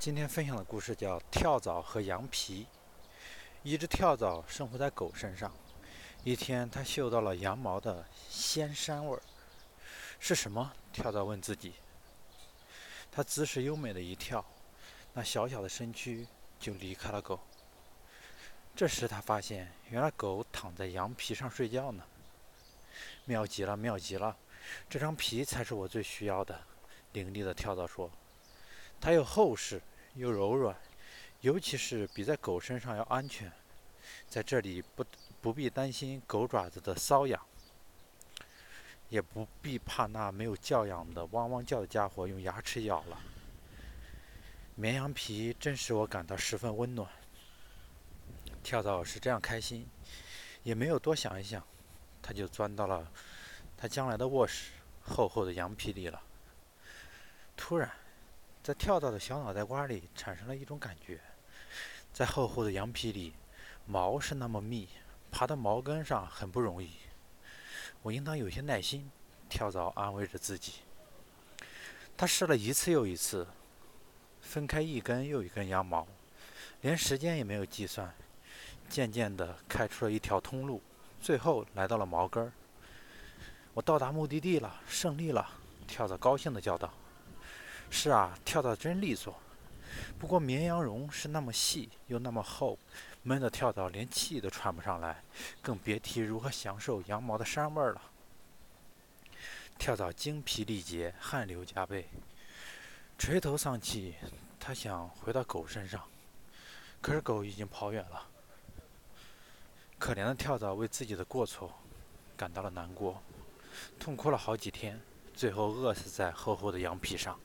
今天分享的故事叫《跳蚤和羊皮》。一只跳蚤生活在狗身上。一天，它嗅到了羊毛的鲜膻味儿。是什么？跳蚤问自己。它姿势优美的一跳，那小小的身躯就离开了狗。这时，它发现，原来狗躺在羊皮上睡觉呢。妙极了，妙极了！这张皮才是我最需要的。伶俐的跳蚤说。它又厚实又柔软，尤其是比在狗身上要安全。在这里不不必担心狗爪子的瘙痒，也不必怕那没有教养的汪汪叫的家伙用牙齿咬了。绵羊皮真使我感到十分温暖。跳蚤是这样开心，也没有多想一想，它就钻到了它将来的卧室厚厚的羊皮里了。突然。在跳蚤的小脑袋瓜里产生了一种感觉，在厚厚的羊皮里，毛是那么密，爬到毛根上很不容易。我应当有些耐心，跳蚤安慰着自己。他试了一次又一次，分开一根又一根羊毛，连时间也没有计算，渐渐地开出了一条通路，最后来到了毛根儿。我到达目的地了，胜利了！跳蚤高兴地叫道。是啊，跳蚤真利索。不过绵羊绒是那么细又那么厚，闷得跳蚤连气都喘不上来，更别提如何享受羊毛的膻味了。跳蚤精疲力竭，汗流浃背，垂头丧气。他想回到狗身上，可是狗已经跑远了。可怜的跳蚤为自己的过错感到了难过，痛哭了好几天，最后饿死在厚厚的羊皮上。